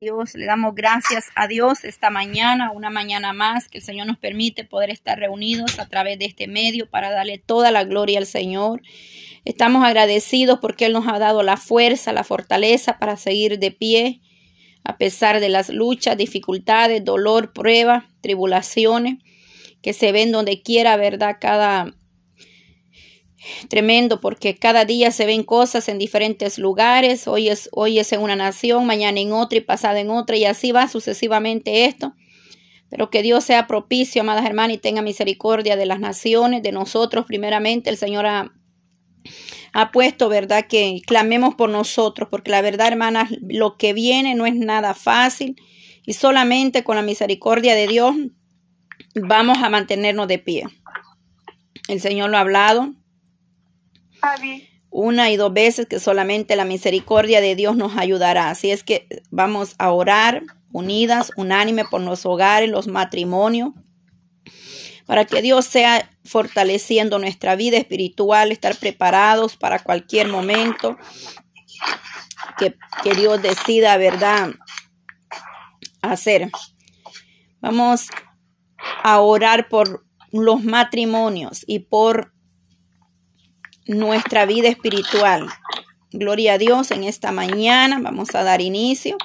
Dios, le damos gracias a Dios esta mañana, una mañana más que el Señor nos permite poder estar reunidos a través de este medio para darle toda la gloria al Señor. Estamos agradecidos porque Él nos ha dado la fuerza, la fortaleza para seguir de pie a pesar de las luchas, dificultades, dolor, pruebas, tribulaciones que se ven donde quiera, ¿verdad? Cada Tremendo porque cada día se ven cosas en diferentes lugares. Hoy es, hoy es en una nación, mañana en otra y pasada en otra y así va sucesivamente esto. Pero que Dios sea propicio, amadas hermanas, y tenga misericordia de las naciones, de nosotros primeramente. El Señor ha, ha puesto, ¿verdad? Que clamemos por nosotros, porque la verdad, hermanas, lo que viene no es nada fácil y solamente con la misericordia de Dios vamos a mantenernos de pie. El Señor lo ha hablado, una y dos veces que solamente la misericordia de Dios nos ayudará. Así es que vamos a orar unidas, unánime por los hogares, los matrimonios, para que Dios sea fortaleciendo nuestra vida espiritual, estar preparados para cualquier momento que, que Dios decida, ¿verdad?, hacer. Vamos a orar por los matrimonios y por nuestra vida espiritual. Gloria a Dios en esta mañana. Vamos a dar inicio.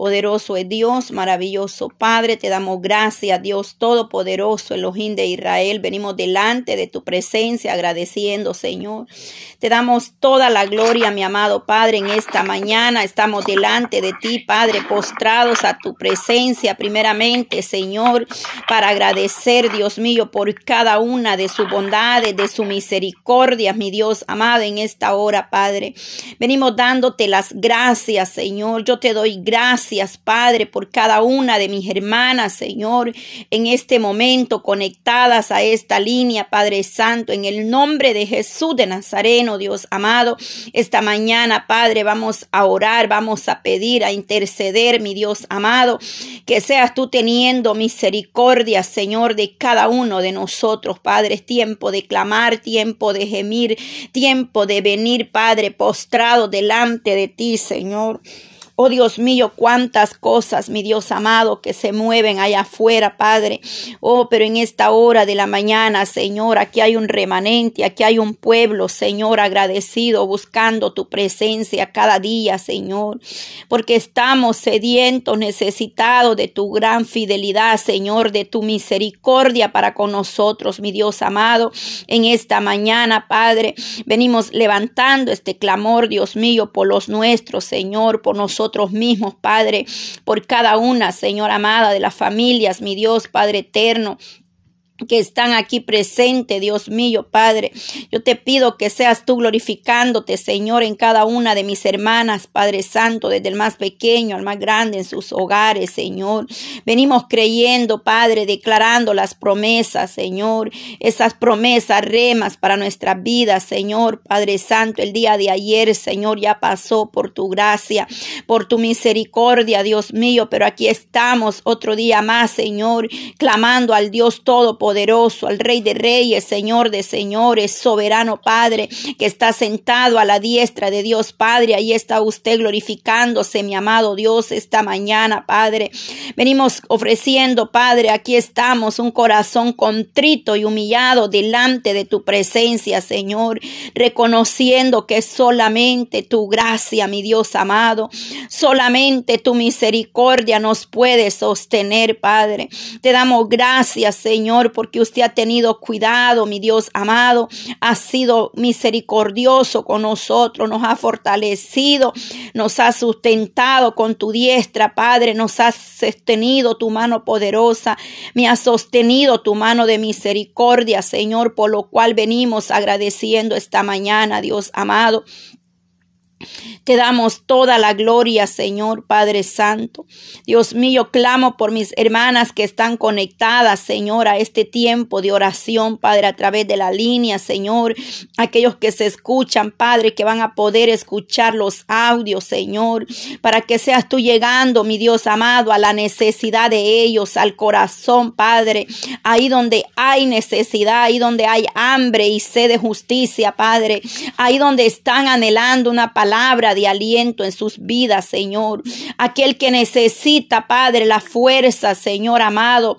Poderoso es Dios, maravilloso Padre, te damos gracias, Dios Todopoderoso, Elohim de Israel. Venimos delante de tu presencia agradeciendo, Señor. Te damos toda la gloria, mi amado Padre, en esta mañana. Estamos delante de ti, Padre, postrados a tu presencia, primeramente, Señor, para agradecer, Dios mío, por cada una de sus bondades, de su misericordia, mi Dios amado, en esta hora, Padre. Venimos dándote las gracias, Señor. Yo te doy gracias Gracias, Padre, por cada una de mis hermanas, Señor, en este momento conectadas a esta línea, Padre Santo, en el nombre de Jesús de Nazareno, Dios amado. Esta mañana, Padre, vamos a orar, vamos a pedir, a interceder, mi Dios amado, que seas tú teniendo misericordia, Señor, de cada uno de nosotros, Padre. Es tiempo de clamar, tiempo de gemir, tiempo de venir, Padre, postrado delante de ti, Señor. Oh Dios mío, cuántas cosas, mi Dios amado, que se mueven allá afuera, Padre. Oh, pero en esta hora de la mañana, Señor, aquí hay un remanente, aquí hay un pueblo, Señor, agradecido, buscando tu presencia cada día, Señor. Porque estamos sedientos, necesitados de tu gran fidelidad, Señor, de tu misericordia para con nosotros, mi Dios amado. En esta mañana, Padre, venimos levantando este clamor, Dios mío, por los nuestros, Señor, por nosotros mismos, Padre, por cada una, Señor amada, de las familias, mi Dios, Padre eterno que están aquí presentes, Dios mío, Padre. Yo te pido que seas tú glorificándote, Señor, en cada una de mis hermanas, Padre Santo, desde el más pequeño al más grande en sus hogares, Señor. Venimos creyendo, Padre, declarando las promesas, Señor, esas promesas remas para nuestra vida, Señor, Padre Santo. El día de ayer, Señor, ya pasó por tu gracia, por tu misericordia, Dios mío, pero aquí estamos otro día más, Señor, clamando al Dios Todopoderoso poderoso, al Rey de Reyes, Señor de Señores, soberano Padre, que está sentado a la diestra de Dios Padre. Ahí está usted glorificándose, mi amado Dios, esta mañana, Padre. Venimos ofreciendo, Padre, aquí estamos, un corazón contrito y humillado delante de tu presencia, Señor, reconociendo que solamente tu gracia, mi Dios amado, solamente tu misericordia nos puede sostener, Padre. Te damos gracias, Señor, porque usted ha tenido cuidado, mi Dios amado, ha sido misericordioso con nosotros, nos ha fortalecido, nos ha sustentado con tu diestra, Padre, nos ha sostenido tu mano poderosa, me ha sostenido tu mano de misericordia, Señor, por lo cual venimos agradeciendo esta mañana, Dios amado. Te damos toda la gloria, Señor Padre Santo. Dios mío, clamo por mis hermanas que están conectadas, Señor, a este tiempo de oración, Padre, a través de la línea, Señor. Aquellos que se escuchan, Padre, que van a poder escuchar los audios, Señor, para que seas tú llegando, mi Dios amado, a la necesidad de ellos, al corazón, Padre. Ahí donde hay necesidad, ahí donde hay hambre y sed de justicia, Padre. Ahí donde están anhelando una palabra palabra de aliento en sus vidas, Señor. Aquel que necesita, Padre, la fuerza, Señor amado,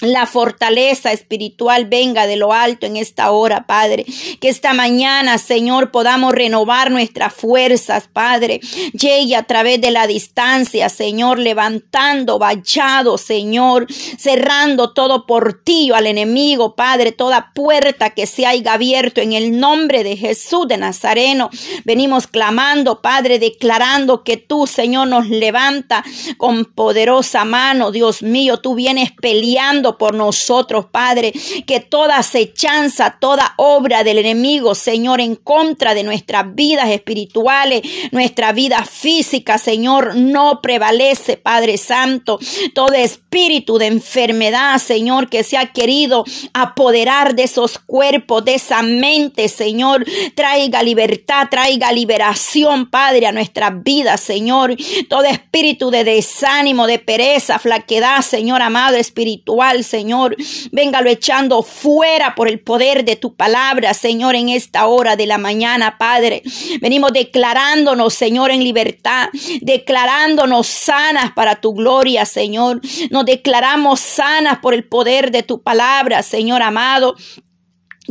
la fortaleza espiritual venga de lo alto en esta hora, Padre. Que esta mañana, Señor, podamos renovar nuestras fuerzas, Padre. Llegue a través de la distancia, Señor, levantando vallado, Señor, cerrando todo portillo al enemigo, Padre, toda puerta que se haya abierto en el nombre de Jesús de Nazareno. Venimos clamando, Padre, declarando que tú, Señor, nos levanta con poderosa mano, Dios mío, tú vienes peleando por nosotros, Padre, que toda acechanza, toda obra del enemigo, Señor, en contra de nuestras vidas espirituales, nuestra vida física, Señor, no prevalece, Padre Santo. Todo espíritu de enfermedad, Señor, que se ha querido apoderar de esos cuerpos, de esa mente, Señor, traiga libertad, traiga liberación, Padre, a nuestras vidas, Señor. Todo espíritu de desánimo, de pereza, flaquedad, Señor amado espiritual, Señor. Véngalo echando fuera por el poder de tu palabra, Señor, en esta hora de la mañana, Padre. Venimos declarándonos, Señor, en libertad, declarándonos sanas para tu gloria, Señor. Nos declaramos sanas por el poder de tu palabra, Señor amado.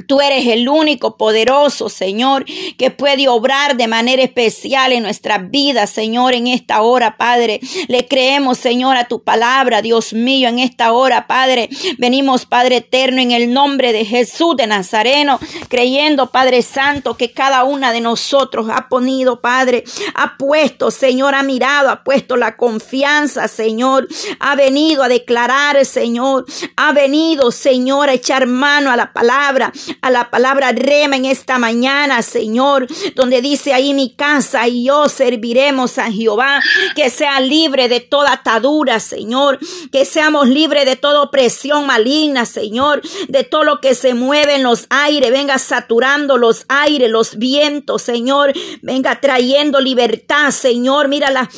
Tú eres el único poderoso, Señor, que puede obrar de manera especial en nuestras vidas, Señor, en esta hora, Padre. Le creemos, Señor, a tu palabra, Dios mío, en esta hora, Padre. Venimos, Padre eterno, en el nombre de Jesús de Nazareno, creyendo, Padre Santo, que cada una de nosotros ha ponido, Padre, ha puesto, Señor, ha mirado, ha puesto la confianza, Señor, ha venido a declarar, Señor, ha venido, Señor, a echar mano a la palabra a la palabra rema en esta mañana, Señor, donde dice ahí mi casa y yo serviremos a Jehová, que sea libre de toda atadura, Señor, que seamos libres de toda opresión maligna, Señor, de todo lo que se mueve en los aires, venga saturando los aires, los vientos, Señor, venga trayendo libertad, Señor, mira la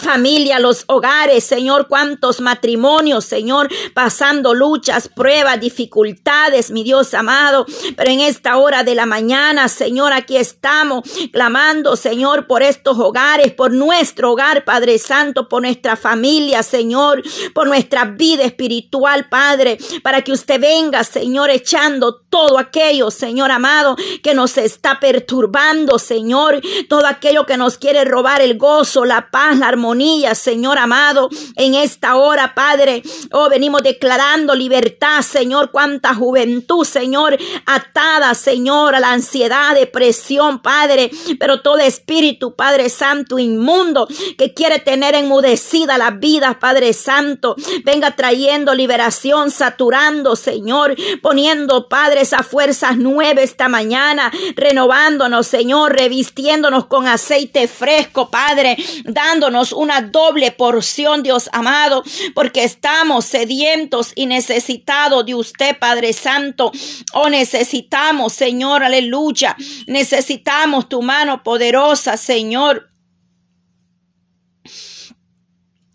familia, los hogares, Señor, cuántos matrimonios, Señor, pasando luchas, pruebas, dificultades, mi Dios amado. Pero en esta hora de la mañana, Señor, aquí estamos clamando, Señor, por estos hogares, por nuestro hogar, Padre Santo, por nuestra familia, Señor, por nuestra vida espiritual, Padre, para que usted venga, Señor, echando todo aquello, Señor amado, que nos está perturbando, Señor, todo aquello que nos quiere robar el gozo, la paz, la armonía Señor amado, en esta hora, Padre. Oh, venimos declarando libertad, Señor. Cuánta juventud, Señor, atada, Señor, a la ansiedad, depresión, Padre. Pero todo espíritu, Padre Santo, inmundo, que quiere tener enmudecida la vida, Padre Santo, venga trayendo liberación, saturando, Señor, poniendo, Padre, esas fuerzas nuevas esta mañana, renovándonos, Señor, revistiéndonos con aceite fresco, Padre, dándonos una doble porción, Dios amado, porque estamos sedientos y necesitados de usted, Padre Santo. Oh, necesitamos, Señor, aleluya. Necesitamos tu mano poderosa, Señor.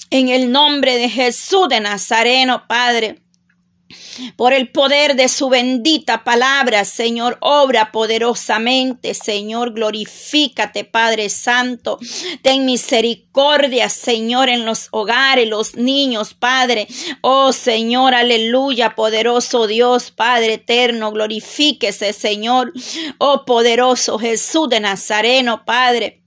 En el nombre de Jesús de Nazareno, Padre. Por el poder de su bendita palabra, Señor, obra poderosamente, Señor, glorifícate, Padre Santo. Ten misericordia, Señor, en los hogares, los niños, Padre. Oh, Señor, aleluya, poderoso Dios, Padre eterno, glorifíquese, Señor. Oh, poderoso Jesús de Nazareno, Padre.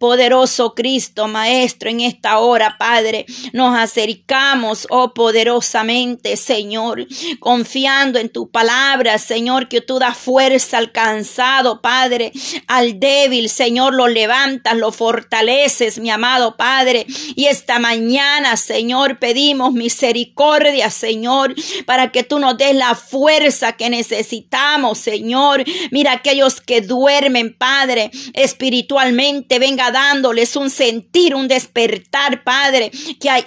Poderoso Cristo, Maestro, en esta hora, Padre, nos acercamos, oh poderosamente, Señor, confiando en tu palabra, Señor, que tú das fuerza al cansado, Padre, al débil, Señor, lo levantas, lo fortaleces, mi amado Padre. Y esta mañana, Señor, pedimos misericordia, Señor, para que tú nos des la fuerza que necesitamos, Señor. Mira aquellos que duermen, Padre, espiritualmente, venga dándoles un sentir, un despertar, Padre, que hay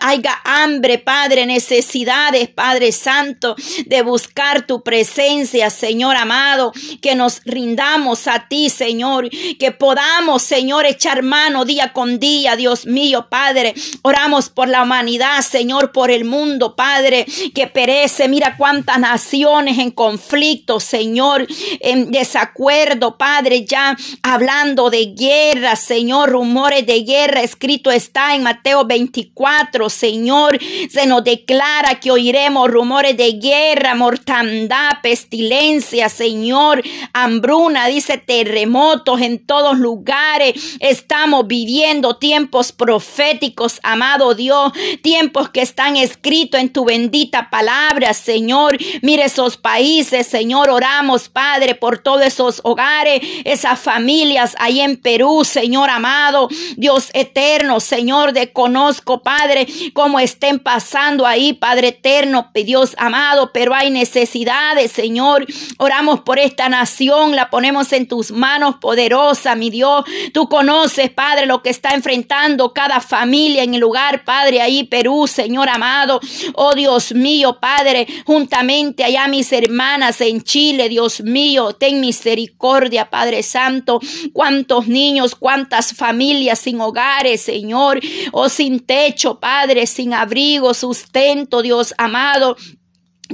haya hambre, Padre, necesidades, Padre Santo, de buscar tu presencia, Señor amado, que nos rindamos a ti, Señor, que podamos, Señor, echar mano día con día, Dios mío, Padre. Oramos por la humanidad, Señor, por el mundo, Padre, que perece. Mira cuántas naciones en conflicto, Señor, en desacuerdo, Padre, ya hablando de guerra, Señor, rumores de guerra, escrito está en Mateo 24, Señor, se nos declara que oiremos rumores de guerra, mortandad, pestilencia, Señor, hambruna, dice terremotos en todos lugares. Estamos viviendo tiempos proféticos, amado Dios, tiempos que están escritos en tu bendita palabra, Señor. Mire esos países, Señor, oramos, Padre, por todos esos hogares, esas familias ahí en Perú, Señor amado, Dios eterno, Señor, de conozco, Padre, cómo estén pasando ahí, Padre eterno, Dios amado, pero hay necesidades, Señor. Oramos por esta nación, la ponemos en tus manos poderosa, mi Dios. Tú conoces, Padre, lo que está enfrentando cada familia en el lugar, Padre, ahí Perú, Señor amado. Oh Dios mío, Padre, juntamente allá mis hermanas en Chile, Dios mío, ten misericordia, Padre Santo. Cuántos niños, cuántas familias sin hogares, Señor, o sin techo, Padre, sin abrigo, sustento, Dios amado.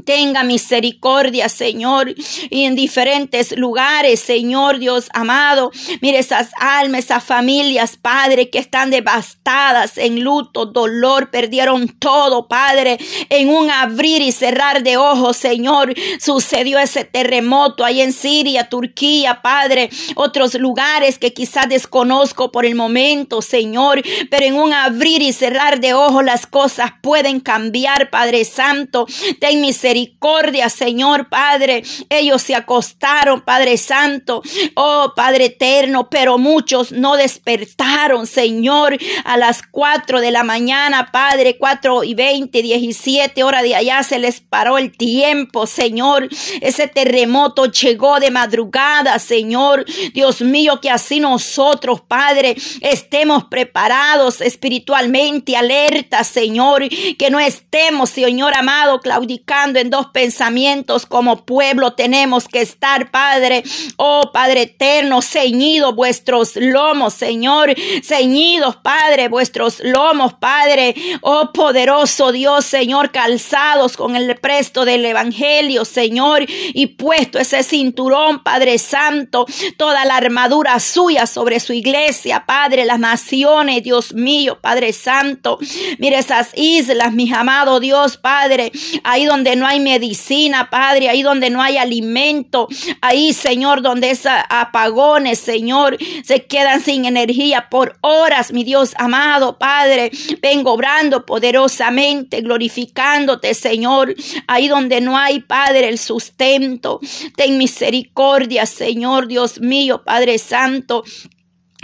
Tenga misericordia, Señor, y en diferentes lugares, Señor Dios amado. Mire esas almas, esas familias, Padre, que están devastadas en luto, dolor, perdieron todo, Padre, en un abrir y cerrar de ojos, Señor. Sucedió ese terremoto ahí en Siria, Turquía, Padre, otros lugares que quizás desconozco por el momento, Señor, pero en un abrir y cerrar de ojos las cosas pueden cambiar, Padre Santo. Ten misericordia misericordia, Señor Padre. Ellos se acostaron, Padre Santo, oh Padre eterno, pero muchos no despertaron, Señor, a las cuatro de la mañana, Padre, cuatro y veinte, diecisiete horas de allá se les paró el tiempo, Señor. Ese terremoto llegó de madrugada, Señor. Dios mío, que así nosotros, Padre, estemos preparados espiritualmente, alerta, Señor, que no estemos, Señor amado, claudicando en dos pensamientos como pueblo tenemos que estar, Padre. Oh Padre eterno, ceñidos vuestros lomos, Señor. Ceñidos, Padre, vuestros lomos, Padre. Oh poderoso Dios, Señor, calzados con el presto del Evangelio, Señor. Y puesto ese cinturón, Padre Santo, toda la armadura suya sobre su iglesia, Padre, las naciones, Dios mío, Padre Santo. Mire esas islas, mis amados Dios, Padre, ahí donde no hay medicina, Padre, ahí donde no hay alimento, ahí, Señor, donde esos apagones, Señor, se quedan sin energía por horas, mi Dios amado, Padre, vengo obrando poderosamente, glorificándote, Señor, ahí donde no hay, Padre, el sustento, ten misericordia, Señor, Dios mío, Padre Santo.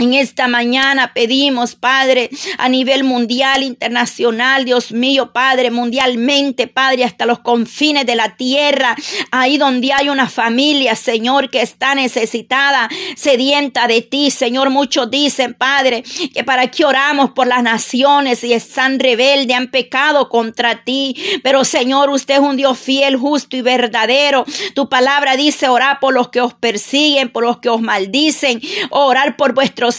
En esta mañana pedimos, Padre, a nivel mundial, internacional, Dios mío, Padre, mundialmente, Padre, hasta los confines de la tierra, ahí donde hay una familia, Señor, que está necesitada, sedienta de ti, Señor. Muchos dicen, Padre, que para qué oramos por las naciones y están rebeldes, han pecado contra ti. Pero, Señor, usted es un Dios fiel, justo y verdadero. Tu palabra dice orar por los que os persiguen, por los que os maldicen, orar por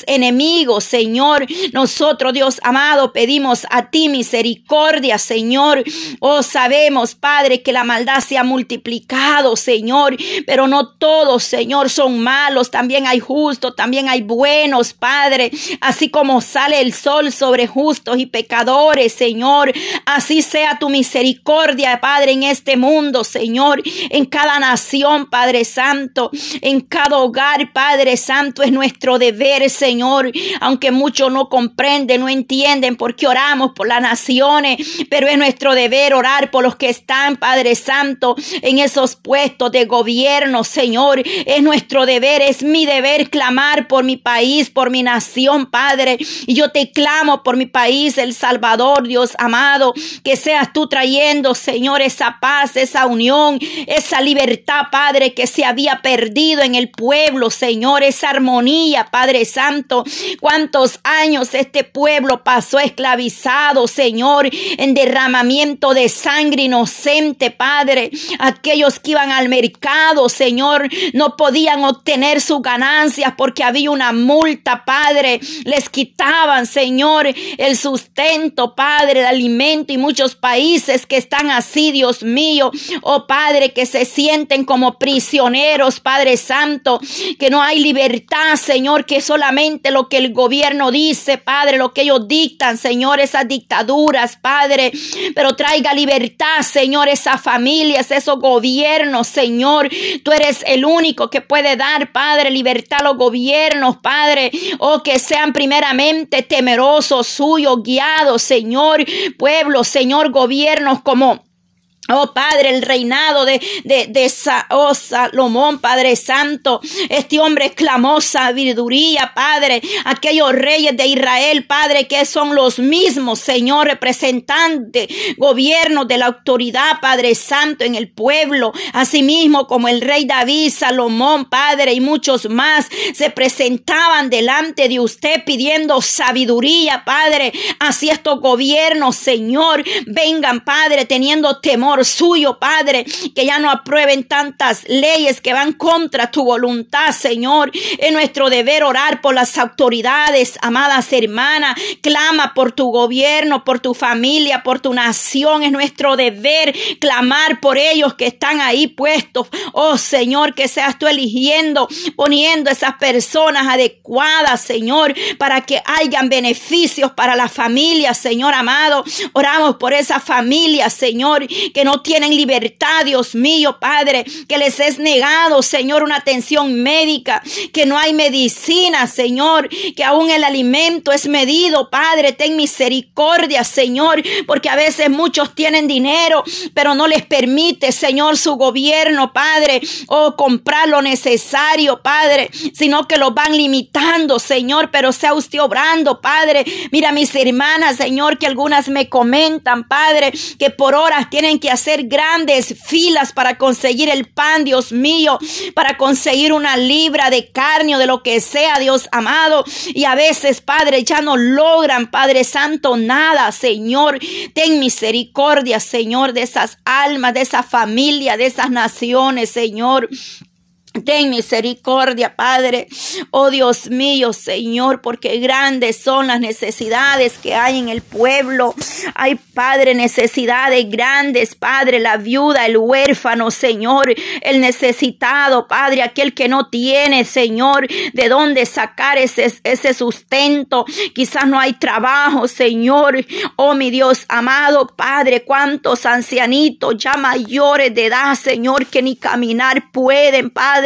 enemigos, Señor. Nosotros, Dios amado, pedimos a ti misericordia, Señor. Oh, sabemos, Padre, que la maldad se ha multiplicado, Señor, pero no todos, Señor, son malos. También hay justos, también hay buenos, Padre. Así como sale el sol sobre justos y pecadores, Señor. Así sea tu misericordia, Padre, en este mundo, Señor. En cada nación, Padre Santo. En cada hogar, Padre Santo, es nuestro deber, Señor, aunque muchos no comprenden, no entienden por qué oramos por las naciones, pero es nuestro deber orar por los que están, Padre Santo, en esos puestos de gobierno, Señor. Es nuestro deber, es mi deber clamar por mi país, por mi nación, Padre. Y yo te clamo por mi país, El Salvador, Dios amado, que seas tú trayendo, Señor, esa paz, esa unión, esa libertad, Padre, que se había perdido en el pueblo, Señor, esa armonía, Padre Santo Santo. Cuántos años este pueblo pasó esclavizado, Señor, en derramamiento de sangre inocente, Padre. Aquellos que iban al mercado, Señor, no podían obtener sus ganancias porque había una multa, Padre. Les quitaban, Señor, el sustento, Padre, el alimento y muchos países que están así, Dios mío. Oh Padre, que se sienten como prisioneros, Padre Santo, que no hay libertad, Señor, que solamente lo que el gobierno dice, Padre, lo que ellos dictan, Señor, esas dictaduras, Padre, pero traiga libertad, Señor, esas familias, esos gobiernos, Señor. Tú eres el único que puede dar, Padre, libertad a los gobiernos, Padre, o oh, que sean primeramente temerosos suyos, guiados, Señor, pueblos, Señor, gobiernos como Oh Padre, el reinado de, de, de oh, Salomón, Padre Santo. Este hombre exclamó sabiduría, Padre. Aquellos reyes de Israel, Padre, que son los mismos, Señor, representantes, gobierno de la autoridad, Padre Santo, en el pueblo. Asimismo, como el rey David, Salomón, Padre, y muchos más, se presentaban delante de usted pidiendo sabiduría, Padre. Así estos gobiernos, Señor, vengan, Padre, teniendo temor suyo, Padre, que ya no aprueben tantas leyes que van contra tu voluntad, Señor. Es nuestro deber orar por las autoridades, amadas hermanas. Clama por tu gobierno, por tu familia, por tu nación. Es nuestro deber clamar por ellos que están ahí puestos. Oh Señor, que seas tú eligiendo, poniendo esas personas adecuadas, Señor, para que hayan beneficios para la familia, Señor amado. Oramos por esa familia, Señor, que no tienen libertad, Dios mío, Padre, que les es negado, Señor, una atención médica, que no hay medicina, Señor, que aún el alimento es medido, Padre, ten misericordia, Señor, porque a veces muchos tienen dinero, pero no les permite, Señor, su gobierno, Padre, o comprar lo necesario, Padre, sino que lo van limitando, Señor, pero sea usted obrando, Padre. Mira mis hermanas, Señor, que algunas me comentan, Padre, que por horas tienen que hacer grandes filas para conseguir el pan, Dios mío, para conseguir una libra de carne o de lo que sea, Dios amado. Y a veces, Padre, ya no logran, Padre Santo, nada, Señor. Ten misericordia, Señor, de esas almas, de esa familia, de esas naciones, Señor. Ten misericordia, Padre. Oh Dios mío, Señor, porque grandes son las necesidades que hay en el pueblo. Hay, Padre, necesidades grandes, Padre, la viuda, el huérfano, Señor, el necesitado, Padre, aquel que no tiene, Señor, de dónde sacar ese, ese sustento. Quizás no hay trabajo, Señor. Oh, mi Dios amado, Padre, cuántos ancianitos ya mayores de edad, Señor, que ni caminar pueden, Padre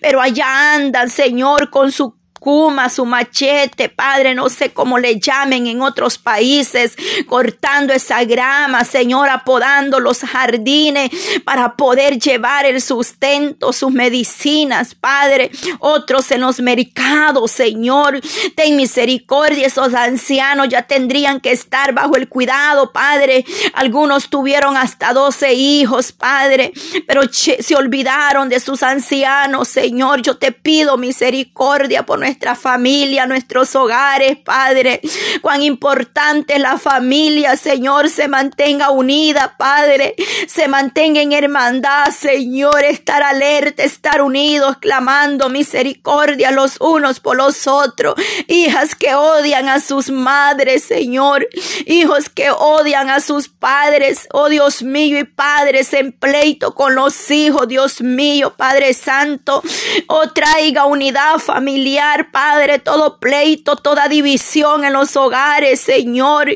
pero allá andan, Señor, con su su machete, Padre, no sé cómo le llamen en otros países, cortando esa grama, Señor, apodando los jardines para poder llevar el sustento, sus medicinas, Padre, otros en los mercados, Señor, ten misericordia, esos ancianos ya tendrían que estar bajo el cuidado, Padre, algunos tuvieron hasta doce hijos, Padre, pero se olvidaron de sus ancianos, Señor, yo te pido misericordia por nuestra nuestra familia, nuestros hogares, Padre. Cuán importante la familia, Señor, se mantenga unida, Padre. Se mantenga en hermandad, Señor. Estar alerta, estar unidos, clamando misericordia los unos por los otros. Hijas que odian a sus madres, Señor. Hijos que odian a sus padres. Oh Dios mío y padres en pleito con los hijos, Dios mío, Padre Santo. Oh traiga unidad familiar, Padre, todo pleito, toda división en los hogares, Señor.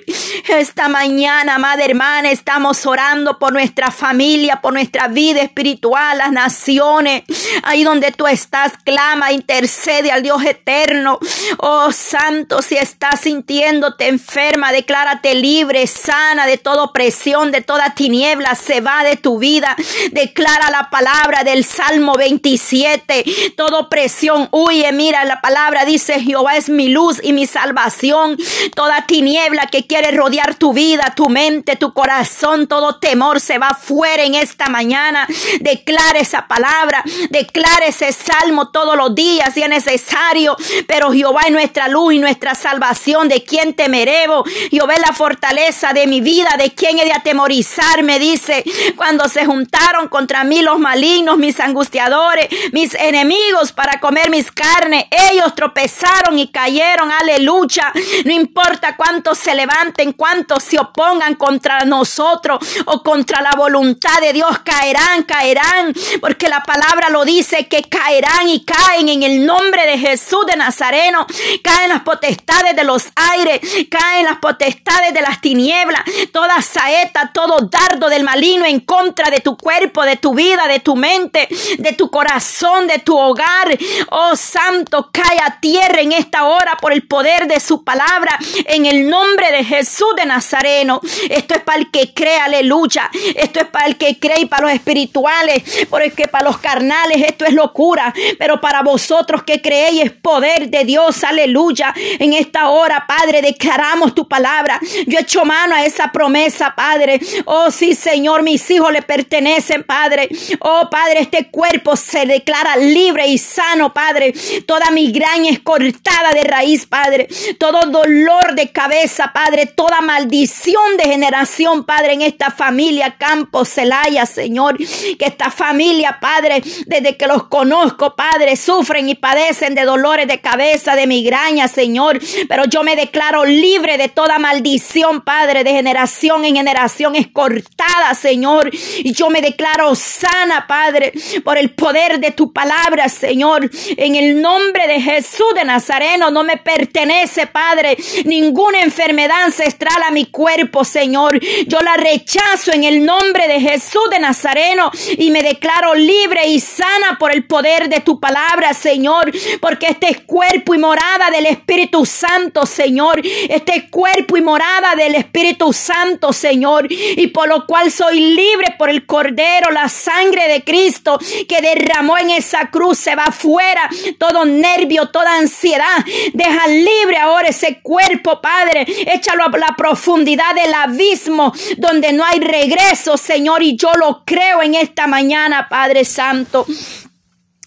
Esta mañana, Madre hermana, estamos orando por nuestra familia, por nuestra vida espiritual, las naciones. Ahí donde tú estás, clama, intercede al Dios eterno. Oh Santo, si estás sintiéndote enferma, declárate libre, sana de toda opresión, de toda tiniebla, se va de tu vida. Declara la palabra del Salmo 27. Toda opresión huye, mira la palabra palabra dice, Jehová es mi luz y mi salvación. Toda tiniebla que quiere rodear tu vida, tu mente, tu corazón, todo temor se va fuera en esta mañana. Declare esa palabra, declare ese salmo todos los días si es necesario. Pero Jehová es nuestra luz y nuestra salvación. ¿De quién temeremos? Jehová es la fortaleza de mi vida. ¿De quién he de atemorizarme? Dice, cuando se juntaron contra mí los malignos, mis angustiadores, mis enemigos para comer mis carnes, tropezaron y cayeron. Aleluya. No importa cuántos se levanten, cuántos se opongan contra nosotros o contra la voluntad de Dios, caerán, caerán, porque la palabra lo dice que caerán y caen en el nombre de Jesús de Nazareno. Caen las potestades de los aires, caen las potestades de las tinieblas, toda saeta, todo dardo del maligno en contra de tu cuerpo, de tu vida, de tu mente, de tu corazón, de tu hogar. Oh Santo, cae a tierra en esta hora por el poder de su palabra, en el nombre de Jesús de Nazareno. Esto es para el que cree, aleluya. Esto es para el que cree y para los espirituales, porque para los carnales esto es locura, pero para vosotros que creéis es poder de Dios, aleluya. En esta hora, Padre, declaramos tu palabra. Yo echo mano a esa promesa, Padre. Oh, sí, Señor, mis hijos le pertenecen, Padre. Oh, Padre, este cuerpo se declara libre y sano, Padre. Toda migraña es cortada de raíz, Padre. Todo dolor de cabeza, Padre. Toda maldición de generación, Padre, en esta familia, Campo Celaya, Señor. Que esta familia, Padre, desde que los conozco, Padre, sufren y padecen de dolores de cabeza, de migraña, Señor. Pero yo me declaro libre de toda maldición, Padre, de generación en generación es cortada, Señor. Y yo me declaro sana, Padre, por el poder de tu palabra, Señor. En el nombre de Jesús de Nazareno no me pertenece, Padre, ninguna enfermedad ancestral a mi cuerpo, Señor. Yo la rechazo en el nombre de Jesús de Nazareno y me declaro libre y sana por el poder de tu palabra, Señor, porque este es cuerpo y morada del Espíritu Santo, Señor. Este es cuerpo y morada del Espíritu Santo, Señor, y por lo cual soy libre por el Cordero, la sangre de Cristo que derramó en esa cruz se va fuera, todo nervio, toda ansiedad, deja libre ahora ese cuerpo, Padre, échalo a la profundidad del abismo donde no hay regreso, Señor, y yo lo creo en esta mañana, Padre Santo.